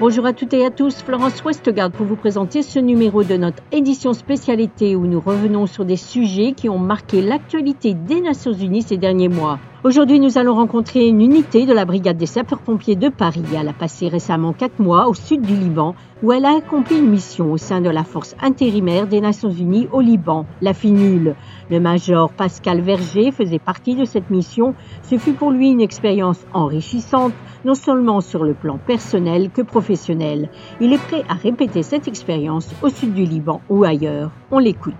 Bonjour à toutes et à tous, Florence Westgard pour vous présenter ce numéro de notre édition spécialité où nous revenons sur des sujets qui ont marqué l'actualité des Nations Unies ces derniers mois. Aujourd'hui, nous allons rencontrer une unité de la brigade des sapeurs-pompiers de Paris. Elle a passé récemment quatre mois au sud du Liban, où elle a accompli une mission au sein de la force intérimaire des Nations Unies au Liban, la FINUL. Le major Pascal Verger faisait partie de cette mission. Ce fut pour lui une expérience enrichissante, non seulement sur le plan personnel que professionnel. Il est prêt à répéter cette expérience au sud du Liban ou ailleurs. On l'écoute.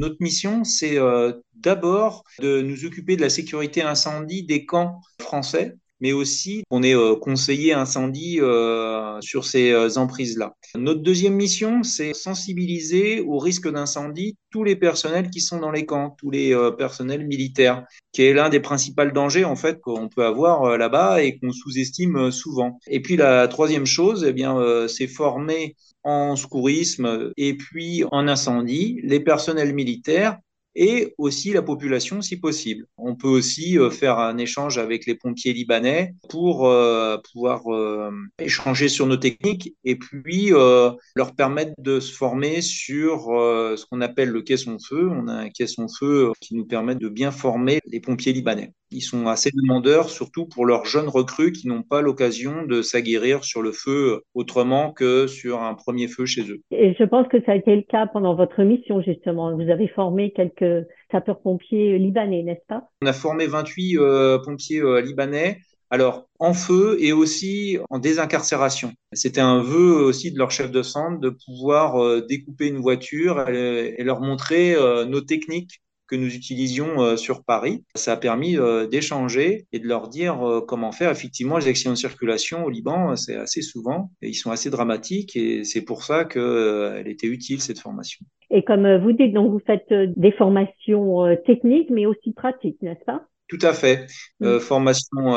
Notre mission, c'est euh, d'abord de nous occuper de la sécurité incendie des camps français mais aussi on est euh, conseiller incendie euh, sur ces euh, emprises-là. Notre deuxième mission, c'est sensibiliser au risque d'incendie tous les personnels qui sont dans les camps, tous les personnels militaires, qui est l'un des principaux dangers en fait qu'on peut avoir là-bas et qu'on sous-estime souvent. Et puis la troisième chose, eh bien, c'est former en secourisme et puis en incendie les personnels militaires et aussi la population si possible. On peut aussi euh, faire un échange avec les pompiers libanais pour euh, pouvoir euh, échanger sur nos techniques et puis leur permettre de se former sur ce qu'on appelle le caisson-feu. On a un caisson-feu qui nous permet de bien former les pompiers libanais. Ils sont assez demandeurs, surtout pour leurs jeunes recrues qui n'ont pas l'occasion de s'aguerrir sur le feu autrement que sur un premier feu chez eux. Et je pense que ça a été le cas pendant votre mission, justement. Vous avez formé quelques sapeurs-pompiers libanais, n'est-ce pas? On a formé 28 euh, pompiers euh, libanais. Alors, en feu et aussi en désincarcération. C'était un vœu aussi de leur chef de centre de pouvoir euh, découper une voiture et leur montrer nos techniques que nous utilisions euh, sur Paris. Ça a permis euh, d'échanger et de leur dire euh, comment faire. Effectivement, les accidents de circulation au Liban, c'est assez souvent et ils sont assez dramatiques et c'est pour ça qu'elle était utile cette formation. Et comme vous dites, donc vous faites des formations techniques mais aussi pratiques, n'est-ce pas? Tout à fait. Mm. formation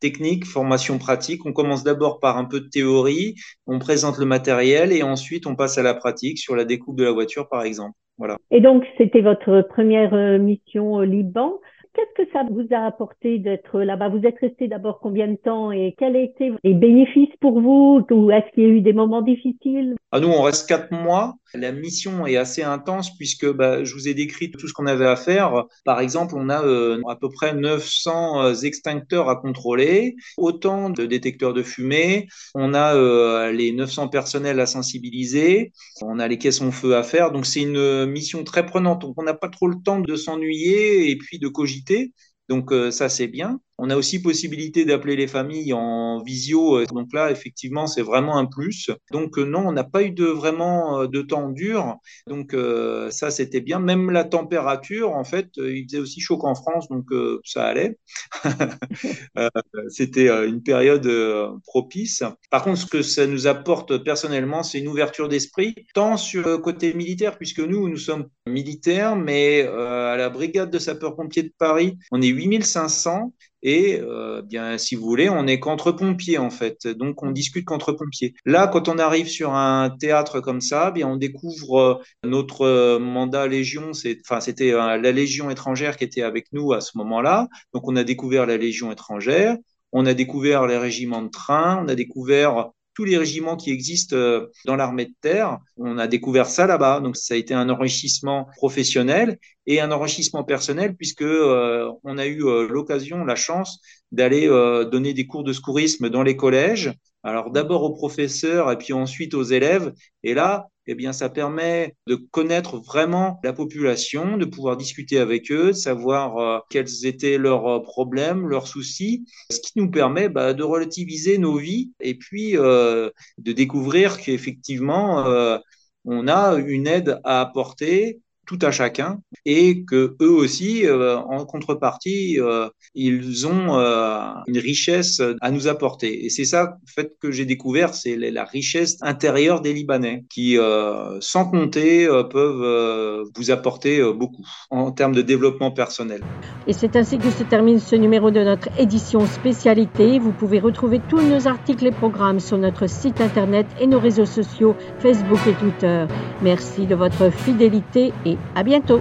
technique, formation pratique. On commence d'abord par un peu de théorie, on présente le matériel et ensuite on passe à la pratique sur la découpe de la voiture, par exemple. Voilà. Et donc, c'était votre première euh, mission au Liban. Qu'est-ce que ça vous a apporté d'être là-bas? Vous êtes resté d'abord combien de temps et quels étaient les bénéfices pour vous? Ou est-ce qu'il y a eu des moments difficiles? Ah, Nous, on reste quatre mois. La mission est assez intense puisque bah, je vous ai décrit tout ce qu'on avait à faire. Par exemple, on a euh, à peu près 900 euh, extincteurs à contrôler, autant de détecteurs de fumée. On a euh, les 900 personnels à sensibiliser. On a les caissons feu à faire. Donc, c'est une mission très prenante. Donc, on n'a pas trop le temps de s'ennuyer et puis de cogiter. Donc euh, ça c'est bien. On a aussi possibilité d'appeler les familles en visio. Euh, donc là effectivement c'est vraiment un plus. Donc euh, non, on n'a pas eu de vraiment de temps dur. Donc ça c'était bien. Même la température en fait, il faisait aussi chaud qu'en France donc ça allait. c'était une période propice. Par contre ce que ça nous apporte personnellement c'est une ouverture d'esprit tant sur le côté militaire puisque nous nous sommes militaires mais à la brigade de sapeurs-pompiers de Paris on est 8500 et euh, bien si vous voulez, on est qu'entre pompiers en fait. Donc on discute qu'entre pompiers. Là, quand on arrive sur un théâtre comme ça, bien on découvre euh, notre euh, mandat Légion. Enfin, c'était la Légion étrangère qui était avec nous à ce moment-là. Donc on a découvert la Légion étrangère. On a découvert les régiments de train, on a découvert tous les régiments qui existent euh, dans l'armée de terre. On a découvert ça là-bas. Donc ça a été un enrichissement professionnel et un enrichissement personnel puisque euh, on a eu euh, l'occasion, la chance d'aller donner des cours de secourisme dans les collèges. Alors d'abord aux professeurs et puis ensuite aux élèves. Et là, eh bien, ça permet de connaître vraiment la population, de pouvoir discuter avec eux, de savoir euh, quels étaient leurs euh, problèmes, leurs soucis, ce qui nous permet bah, de relativiser nos vies et puis euh, de découvrir qu'effectivement, on a une aide à apporter tout à chacun et que eux aussi, euh, en contrepartie, euh, ils ont euh, une richesse à nous apporter. Et c'est ça, en fait, que j'ai découvert, c'est la richesse intérieure des Libanais qui, sans compter, peuvent vous apporter beaucoup en termes de développement personnel. Et c'est ainsi que se termine ce numéro de notre édition spécialité. Vous pouvez retrouver tous nos articles et programmes sur notre site internet et nos réseaux sociaux Facebook et Twitter. Merci de votre fidélité et à bientôt.